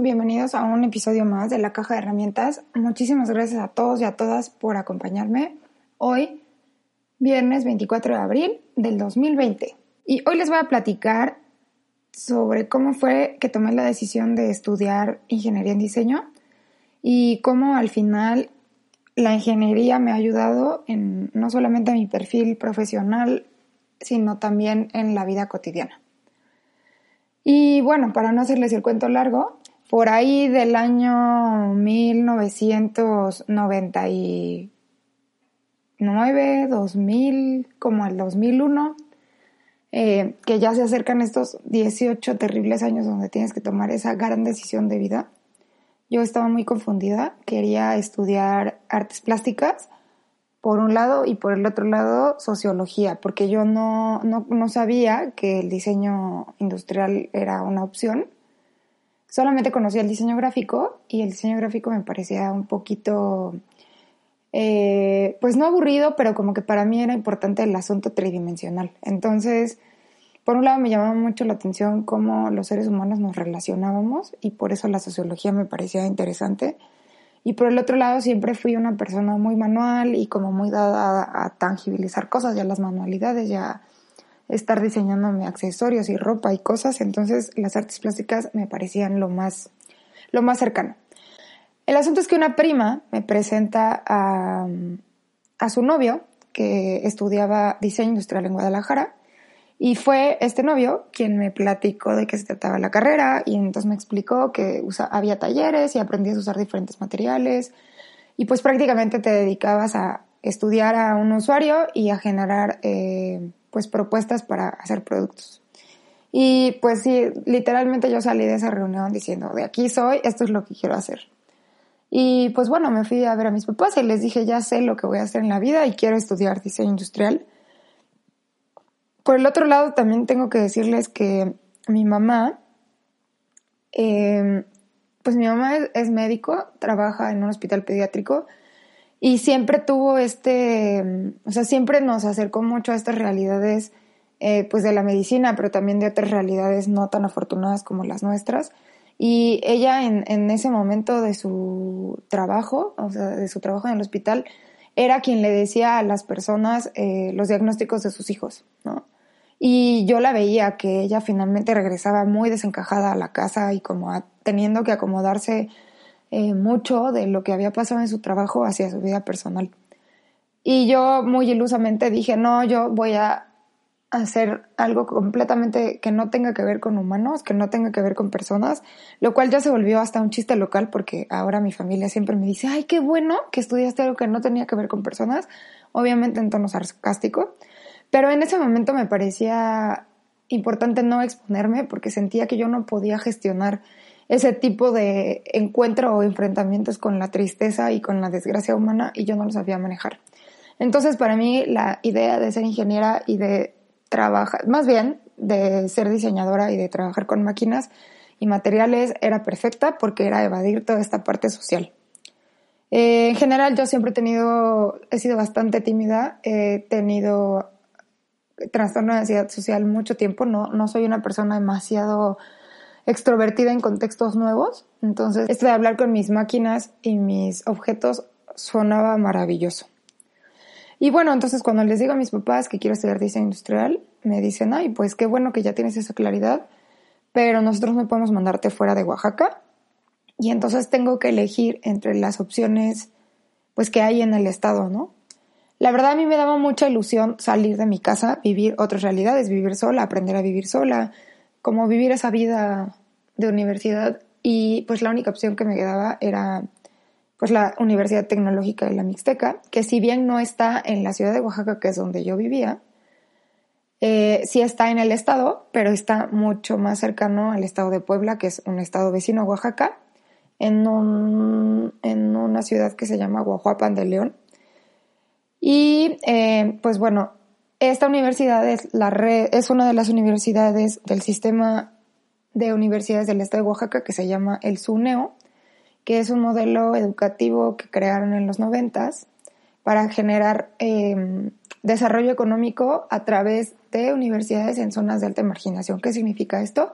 Bienvenidos a un episodio más de la caja de herramientas. Muchísimas gracias a todos y a todas por acompañarme hoy, viernes 24 de abril del 2020. Y hoy les voy a platicar sobre cómo fue que tomé la decisión de estudiar ingeniería en diseño y cómo al final la ingeniería me ha ayudado en no solamente en mi perfil profesional, sino también en la vida cotidiana. Y bueno, para no hacerles el cuento largo, por ahí del año 1999, 2000, como el 2001, eh, que ya se acercan estos 18 terribles años donde tienes que tomar esa gran decisión de vida. Yo estaba muy confundida, quería estudiar artes plásticas por un lado y por el otro lado sociología, porque yo no, no, no sabía que el diseño industrial era una opción solamente conocía el diseño gráfico y el diseño gráfico me parecía un poquito, eh, pues no aburrido, pero como que para mí era importante el asunto tridimensional. Entonces, por un lado me llamaba mucho la atención cómo los seres humanos nos relacionábamos y por eso la sociología me parecía interesante. Y por el otro lado siempre fui una persona muy manual y como muy dada a, a tangibilizar cosas, ya las manualidades, ya estar diseñándome accesorios y ropa y cosas, entonces las artes plásticas me parecían lo más, lo más cercano. El asunto es que una prima me presenta a, a su novio, que estudiaba diseño industrial en Guadalajara, y fue este novio quien me platicó de qué se trataba la carrera y entonces me explicó que había talleres y aprendías a usar diferentes materiales y pues prácticamente te dedicabas a estudiar a un usuario y a generar eh, pues propuestas para hacer productos. Y pues sí, literalmente yo salí de esa reunión diciendo, de aquí soy, esto es lo que quiero hacer. Y pues bueno, me fui a ver a mis papás y les dije, ya sé lo que voy a hacer en la vida y quiero estudiar diseño industrial. Por el otro lado, también tengo que decirles que mi mamá, em, pues mi mamá es médico, trabaja en un hospital pediátrico y siempre tuvo este, o sea, siempre nos acercó mucho a estas realidades, eh, pues de la medicina, pero también de otras realidades no tan afortunadas como las nuestras. Y ella en, en ese momento de su trabajo, o sea, de su trabajo en el hospital, era quien le decía a las personas eh, los diagnósticos de sus hijos, ¿no? Y yo la veía que ella finalmente regresaba muy desencajada a la casa y como teniendo que acomodarse eh, mucho de lo que había pasado en su trabajo hacia su vida personal. Y yo muy ilusamente dije, no, yo voy a hacer algo completamente que no tenga que ver con humanos, que no tenga que ver con personas, lo cual ya se volvió hasta un chiste local porque ahora mi familia siempre me dice, ay, qué bueno que estudiaste algo que no tenía que ver con personas, obviamente en tono sarcástico, pero en ese momento me parecía importante no exponerme porque sentía que yo no podía gestionar ese tipo de encuentro o enfrentamientos con la tristeza y con la desgracia humana y yo no lo sabía manejar. Entonces, para mí, la idea de ser ingeniera y de trabajar, más bien de ser diseñadora y de trabajar con máquinas y materiales era perfecta porque era evadir toda esta parte social. Eh, en general, yo siempre he tenido, he sido bastante tímida, he tenido trastorno de ansiedad social mucho tiempo, no, no soy una persona demasiado extrovertida en contextos nuevos. Entonces, esto de hablar con mis máquinas y mis objetos sonaba maravilloso. Y bueno, entonces cuando les digo a mis papás que quiero estudiar diseño industrial, me dicen, ay, pues qué bueno que ya tienes esa claridad, pero nosotros no podemos mandarte fuera de Oaxaca. Y entonces tengo que elegir entre las opciones pues que hay en el estado, ¿no? La verdad a mí me daba mucha ilusión salir de mi casa, vivir otras realidades, vivir sola, aprender a vivir sola, como vivir esa vida de universidad y pues la única opción que me quedaba era pues la Universidad Tecnológica de la Mixteca, que si bien no está en la ciudad de Oaxaca, que es donde yo vivía, Eh, sí está en el estado, pero está mucho más cercano al estado de Puebla, que es un estado vecino a Oaxaca, en, en una ciudad que se llama Guajuapan de León. Y eh, pues bueno, esta universidad es, la es una de las universidades del sistema de universidades del estado de Oaxaca que se llama el SUNEO, que es un modelo educativo que crearon en los noventas para generar em, desarrollo económico a través de universidades en zonas de alta marginación. ¿Qué significa esto?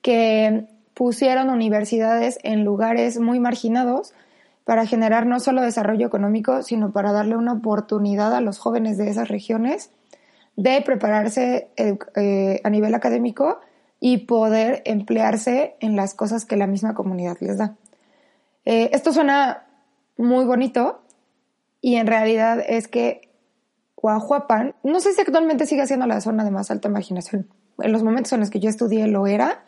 Que pusieron universidades en lugares muy marginados para generar no solo desarrollo económico, sino para darle una oportunidad a los jóvenes de esas regiones de prepararse eh, a nivel académico y poder emplearse en las cosas que la misma comunidad les da. Eh, esto suena muy bonito y en realidad es que Guajuapan, no sé si actualmente sigue siendo la zona de más alta marginación. En los momentos en los que yo estudié lo era.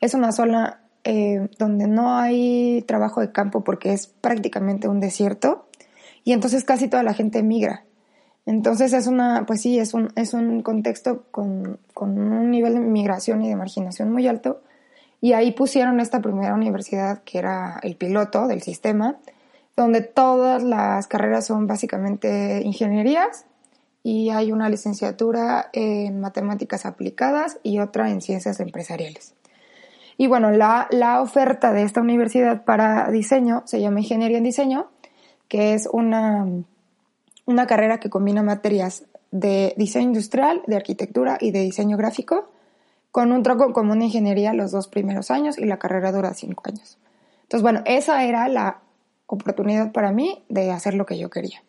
Es una zona eh, donde no hay trabajo de campo porque es prácticamente un desierto y entonces casi toda la gente migra. Entonces es una, pues sí, es un, es un contexto con, con un nivel de migración y de marginación muy alto y ahí pusieron esta primera universidad que era el piloto del sistema, donde todas las carreras son básicamente ingenierías y hay una licenciatura en matemáticas aplicadas y otra en ciencias empresariales. Y bueno, la, la oferta de esta universidad para diseño se llama Ingeniería en Diseño, que es una, una carrera que combina materias de diseño industrial, de arquitectura y de diseño gráfico, con un tronco común de ingeniería los dos primeros años y la carrera dura cinco años. Entonces, bueno, esa era la oportunidad para mí de hacer lo que yo quería.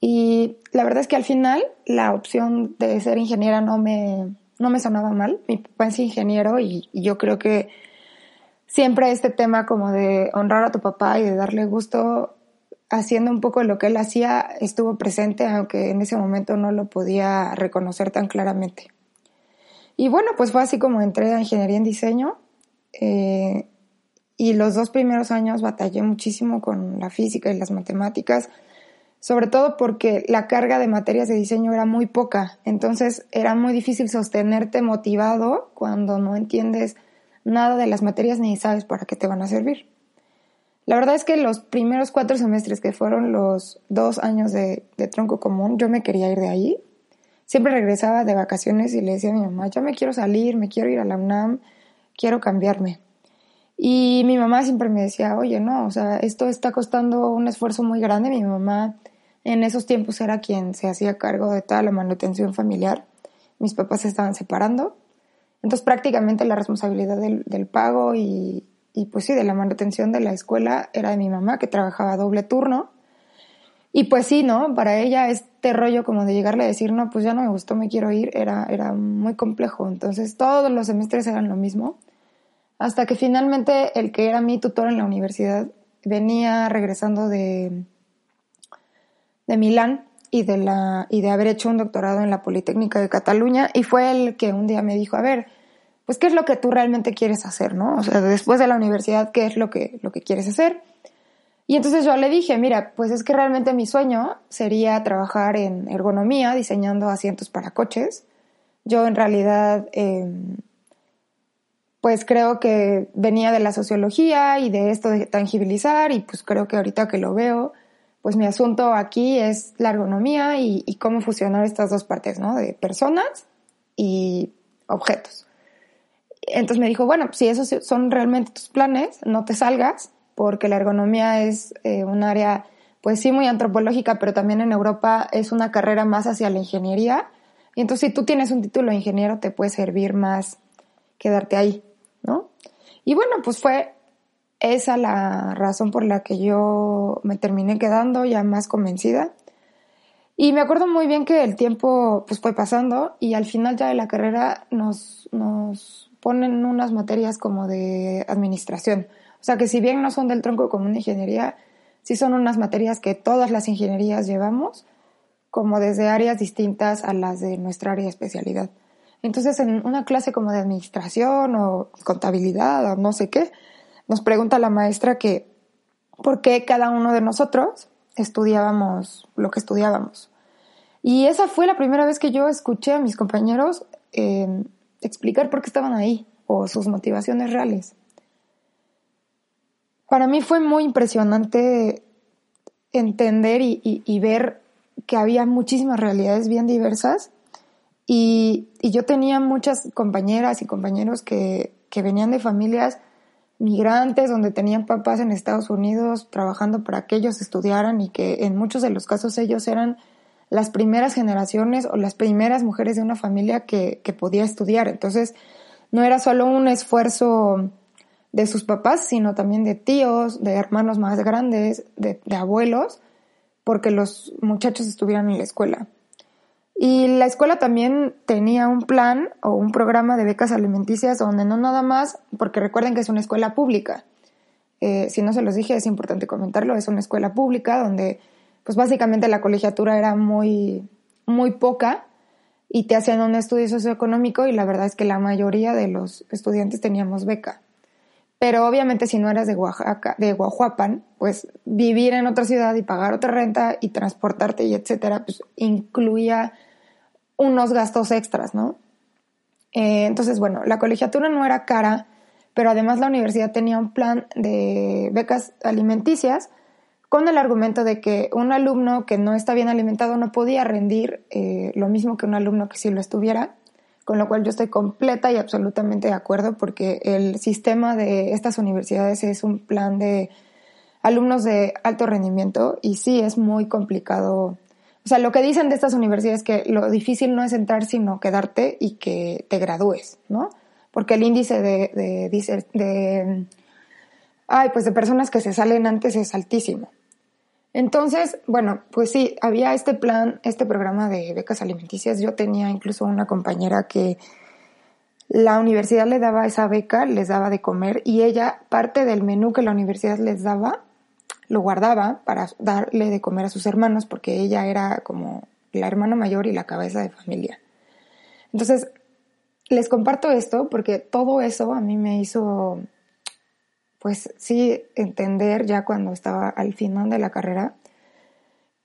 Y la verdad es que al final la opción de ser ingeniera no me, no me sonaba mal. Mi papá es ingeniero y, yo creo que siempre este tema como de honrar a tu papá y de darle gusto haciendo un poco lo que él hacía estuvo presente, aunque en ese momento no lo podía reconocer tan claramente. Y bueno, pues fue así como entré a ingeniería en diseño. Eh, y los dos primeros años batallé muchísimo con la física y las matemáticas sobre todo porque la carga de materias de diseño era muy poca, entonces era muy difícil sostenerte motivado cuando no entiendes nada de las materias ni sabes para qué te van a servir. La verdad es que los primeros cuatro semestres, que fueron los dos años de, tronco común, yo me quería ir de ahí. Siempre regresaba de vacaciones y le decía a mi mamá, ya me quiero salir, me quiero ir a la UNAM, quiero cambiarme. Y mi mamá siempre me decía, oye, no, o sea, esto está costando un esfuerzo muy grande. Mi mamá en esos tiempos era quien se hacía cargo de toda la manutención familiar. Mis papás se estaban separando. Entonces prácticamente la responsabilidad del, pago y, pues sí, de la manutención de la escuela era de mi mamá, que trabajaba doble turno. Y pues sí, ¿no? Para ella este rollo como de llegarle a decir, no, pues ya no me gustó, me quiero ir, era, era muy complejo. Entonces todos los semestres eran lo mismo. Hasta que finalmente el que era mi tutor en la universidad venía regresando de, de Milán y de, la, y de haber hecho un doctorado en la Politécnica de Cataluña y fue el que un día me dijo, a ver, pues qué es lo que tú realmente quieres hacer, ¿no? O sea, después de la universidad, ¿qué es lo que, lo que quieres hacer? Y entonces yo le dije, mira, pues es que realmente mi sueño sería trabajar en ergonomía, diseñando asientos para coches. Yo en realidad, em, pues creo que venía de la sociología y de esto de tangibilizar y pues creo que ahorita que lo veo, pues mi asunto aquí es la ergonomía y, cómo fusionar estas dos partes, ¿no? De personas y objetos. Entonces me dijo, bueno, si esos son realmente tus planes, no te salgas, porque la ergonomía es eh, un área, pues sí, muy antropológica, pero también en Europa es una carrera más hacia la ingeniería. Y entonces si tú tienes un título de ingeniero, te puede servir más quedarte ahí. Y bueno, pues fue esa la razón por la que yo me terminé quedando ya más convencida. Y me acuerdo muy bien que el tiempo pues fue pasando y al final ya de la carrera nos, nos ponen unas materias como de administración. O sea que si bien no son del tronco común de ingeniería, sí son unas materias que todas las ingenierías llevamos, como desde áreas distintas a las de nuestra área de especialidad. Entonces en una clase como de administración o contabilidad o no sé qué, nos pregunta la maestra que por qué cada uno de nosotros estudiábamos lo que estudiábamos. Y esa fue la primera vez que yo escuché a mis compañeros eh, explicar por qué estaban ahí o sus motivaciones reales. Para mí fue muy impresionante entender y, ver que había muchísimas realidades bien diversas y, yo tenía muchas compañeras y compañeros que, que venían de familias migrantes donde tenían papás en Estados Unidos trabajando para que ellos estudiaran y que en muchos de los casos ellos eran las primeras generaciones o las primeras mujeres de una familia que, que podía estudiar. Entonces, no era solo un esfuerzo de sus papás, sino también de tíos, de hermanos más grandes, de, de abuelos, porque los muchachos estuvieran en la escuela. Y la escuela también tenía un plan o un programa de becas alimenticias donde no nada más, porque recuerden que es una escuela pública. Eh, si no se los dije, es importante comentarlo, es una escuela pública donde pues básicamente la colegiatura era muy, muy poca y te hacían un estudio socioeconómico y la verdad es que la mayoría de los estudiantes teníamos beca. Pero obviamente si no eras de Oaxaca, de Guajuapan, pues vivir en otra ciudad y pagar otra renta y transportarte y etcétera, pues incluía unos gastos extras, ¿no? Eh, entonces, bueno, la colegiatura no era cara, pero además la universidad tenía un plan de becas alimenticias con el argumento de que un alumno que no está bien alimentado no podía rendir eh, lo mismo que un alumno que sí lo estuviera, con lo cual yo estoy completa y absolutamente de acuerdo porque el sistema de estas universidades es un plan de alumnos de alto rendimiento y sí es muy complicado o sea, lo que dicen de estas universidades es que lo difícil no es entrar, sino quedarte y que te gradúes, ¿no? Porque el índice de, de, de, ay, pues de personas que se salen antes es altísimo. Entonces, bueno, pues sí, había este plan, este programa de becas alimenticias. Yo tenía incluso una compañera que la universidad le daba esa beca, les daba de comer y ella, parte del menú que la universidad les daba, lo guardaba para darle de comer a sus hermanos porque ella era como la hermana mayor y la cabeza de familia. Entonces, les comparto esto porque todo eso a mí me hizo, pues sí, entender ya cuando estaba al final de la carrera,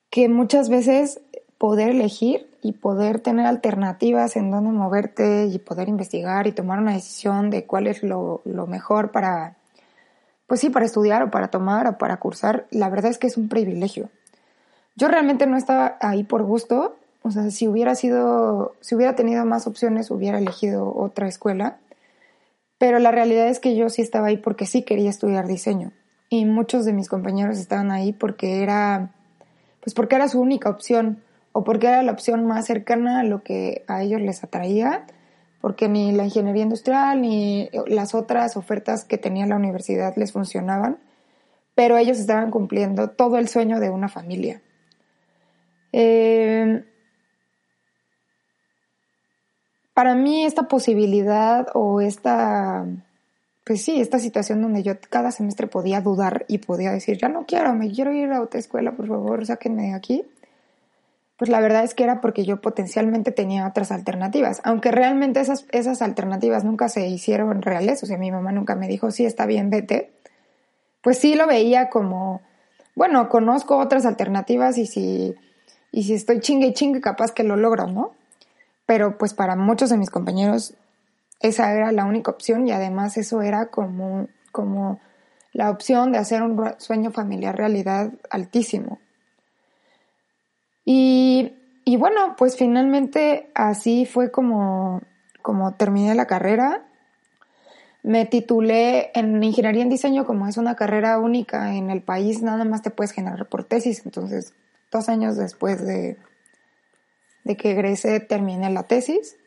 que muchas veces poder elegir y poder tener alternativas en dónde moverte y poder investigar y tomar una decisión de cuál es lo, lo mejor para pues sí, para estudiar o para tomar o para cursar, la verdad es que es un privilegio. Yo realmente no estaba ahí por gusto, o sea, si hubiera sido, si hubiera tenido más opciones, hubiera elegido otra escuela, pero la realidad es que yo sí estaba ahí porque sí quería estudiar diseño y muchos de mis compañeros estaban ahí porque era, pues porque era su única opción o porque era la opción más cercana a lo que a ellos les atraía porque ni la ingeniería industrial ni las otras ofertas que tenía la universidad les funcionaban, pero ellos estaban cumpliendo todo el sueño de una familia. Eh, para mí esta posibilidad o esta, pues sí, esta situación donde yo cada semestre podía dudar y podía decir, ya no quiero, me quiero ir a otra escuela, por favor, sáquenme de aquí pues la verdad es que era porque yo potencialmente tenía otras alternativas, aunque realmente esas, esas alternativas nunca se hicieron reales, o sea, mi mamá nunca me dijo, sí, está bien, vete, pues sí lo veía como, bueno, conozco otras alternativas y si, y si estoy chingue y chingue, capaz que lo logro, ¿no? Pero pues para muchos de mis compañeros esa era la única opción y además eso era como, como la opción de hacer un sueño familiar realidad altísimo. Y, y bueno, pues finalmente así fue como, como terminé la carrera. Me titulé en ingeniería en diseño, como es una carrera única en el país, nada más te puedes generar por tesis. Entonces, dos años después de, de que egresé, terminé la tesis.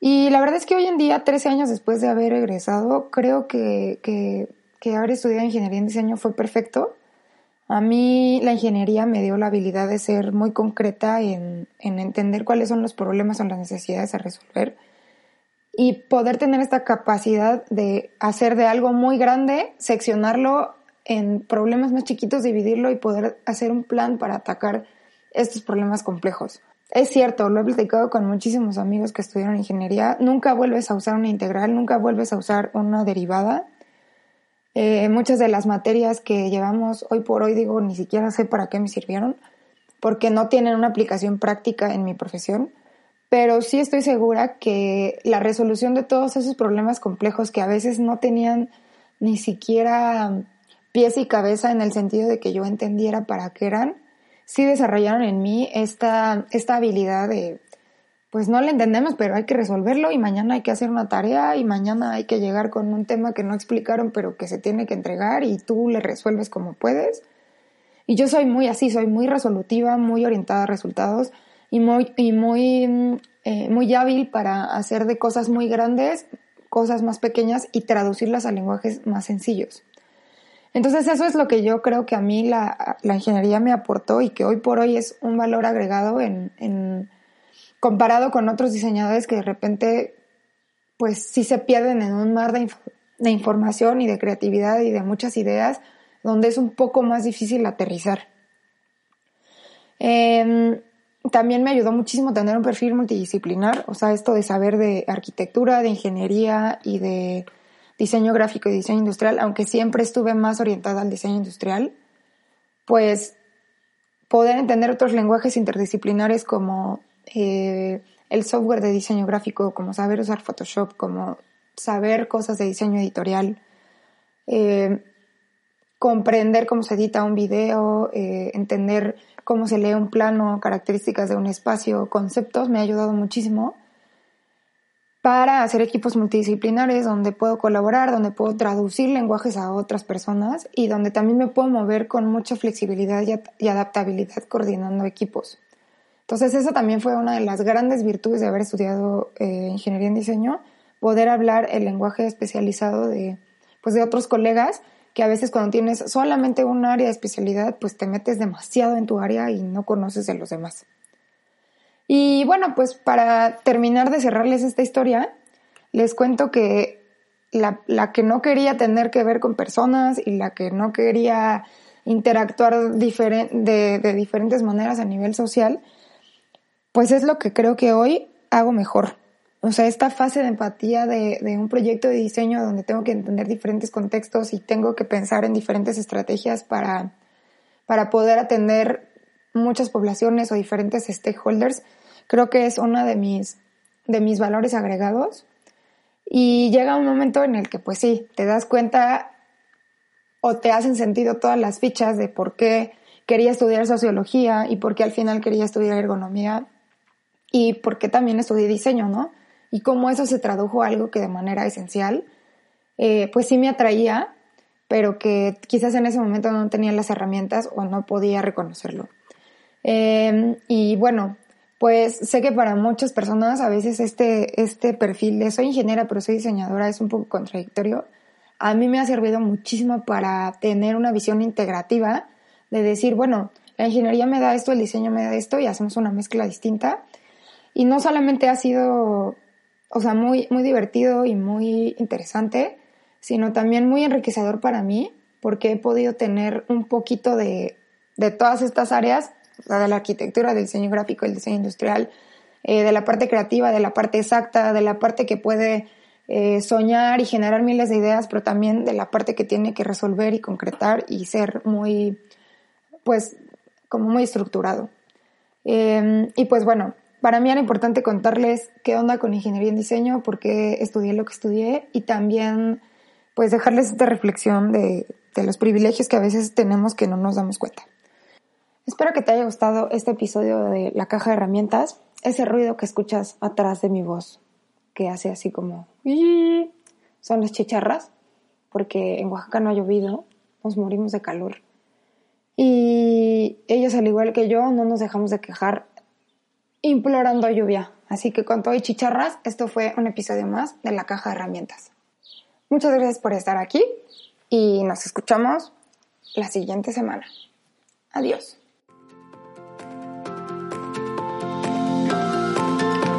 Y la verdad es que hoy en día, 13 años después de haber egresado, creo que, que, que haber estudiado ingeniería en diseño fue perfecto a mí la ingeniería me dio la habilidad de ser muy concreta en, entender cuáles son los problemas o las necesidades a resolver y poder tener esta capacidad de hacer de algo muy grande, seccionarlo en problemas más chiquitos, dividirlo y poder hacer un plan para atacar estos problemas complejos. Es cierto, lo he platicado con muchísimos amigos que estudiaron ingeniería, nunca vuelves a usar una integral, nunca vuelves a usar una derivada. Eh, muchas de las materias que llevamos hoy por hoy, digo, ni siquiera sé para qué me sirvieron, porque no tienen una aplicación práctica en mi profesión, pero sí estoy segura que la resolución de todos esos problemas complejos que a veces no tenían ni siquiera pies y cabeza en el sentido de que yo entendiera para qué eran, sí desarrollaron en mí esta, esta habilidad de, pues no lo entendemos, pero hay que resolverlo y mañana hay que hacer una tarea y mañana hay que llegar con un tema que no explicaron, pero que se tiene que entregar y tú le resuelves como puedes. Y yo soy muy así, soy muy resolutiva, muy orientada a resultados y muy, y muy, eh, muy hábil para hacer de cosas muy grandes cosas más pequeñas y traducirlas a lenguajes más sencillos. Entonces eso es lo que yo creo que a mí la, ingeniería me aportó y que hoy por hoy es un valor agregado en, comparado con otros diseñadores que de repente pues sí se pierden en un mar de, de información y de creatividad y de muchas ideas donde es un poco más difícil aterrizar. Em, también me ayudó muchísimo tener un perfil multidisciplinar, o sea, esto de saber de arquitectura, de ingeniería y de diseño gráfico y diseño industrial, aunque siempre estuve más orientada al diseño industrial, pues poder entender otros lenguajes interdisciplinares como eh, el software de diseño gráfico, como saber usar Photoshop, como saber cosas de diseño editorial, eh, comprender cómo se edita un video, eh, entender cómo se lee un plano, características de un espacio, conceptos, me ha ayudado muchísimo para hacer equipos multidisciplinares donde puedo colaborar, donde puedo traducir lenguajes a otras personas y donde también me puedo mover con mucha flexibilidad y, adaptabilidad coordinando equipos. Entonces eso también fue una de las grandes virtudes de haber estudiado eh, ingeniería en diseño, poder hablar el lenguaje especializado de, pues de otros colegas que a veces cuando tienes solamente un área de especialidad, pues te metes demasiado en tu área y no conoces de los demás. Y bueno, pues para terminar de cerrarles esta historia, les cuento que la, que no quería tener que ver con personas y la que no quería interactuar de, de diferentes maneras a nivel social, pues es lo que creo que hoy hago mejor. O sea, esta fase de empatía de, de, un proyecto de diseño donde tengo que entender diferentes contextos y tengo que pensar en diferentes estrategias para, para poder atender muchas poblaciones o diferentes stakeholders, creo que es uno de mis, de mis valores agregados. Y llega un momento en el que, pues sí, te das cuenta o te hacen sentido todas las fichas de por qué quería estudiar sociología y por qué al final quería estudiar ergonomía y por qué también estudié diseño, ¿no? Y cómo eso se tradujo a algo que de manera esencial, eh, pues sí me atraía, pero que quizás en ese momento no tenía las herramientas o no podía reconocerlo. Em, y bueno, pues sé que para muchas personas a veces este, este perfil de soy ingeniera pero soy diseñadora es un poco contradictorio. A mí me ha servido muchísimo para tener una visión integrativa de decir, bueno, la ingeniería me da esto, el diseño me da esto y hacemos una mezcla distinta. Y no solamente ha sido, o sea, muy, muy divertido y muy interesante, sino también muy enriquecedor para mí porque he podido tener un poquito de, de todas estas áreas de la arquitectura, del diseño gráfico, del diseño industrial, eh, de la parte creativa, de la parte exacta, de la parte que puede eh, soñar y generar miles de ideas, pero también de la parte que tiene que resolver y concretar y ser muy, pues, como muy estructurado. Em, y pues bueno, para mí era importante contarles qué onda con ingeniería en diseño, por qué estudié lo que estudié y también pues dejarles esta reflexión de, de los privilegios que a veces tenemos que no nos damos cuenta. Espero que te haya gustado este episodio de La Caja de Herramientas. Ese ruido que escuchas atrás de mi voz, que hace así como... Son las chicharras, porque en Oaxaca no ha llovido, nos morimos de calor. Y ellos, al igual que yo, no nos dejamos de quejar implorando lluvia. Así que con todo y chicharras, esto fue un episodio más de La Caja de Herramientas. Muchas gracias por estar aquí y nos escuchamos la siguiente semana. Adiós.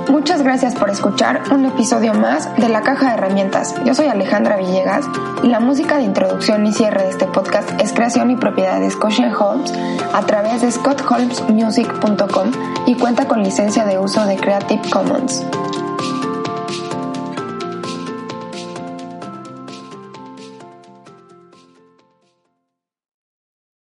Muchas gracias por escuchar un episodio más de La Caja de Herramientas. Yo soy Alejandra Villegas y la música de introducción y cierre de este podcast es creación y propiedad de Scotia Holmes a través de scottholmesmusic.com y cuenta con licencia de uso de Creative Commons.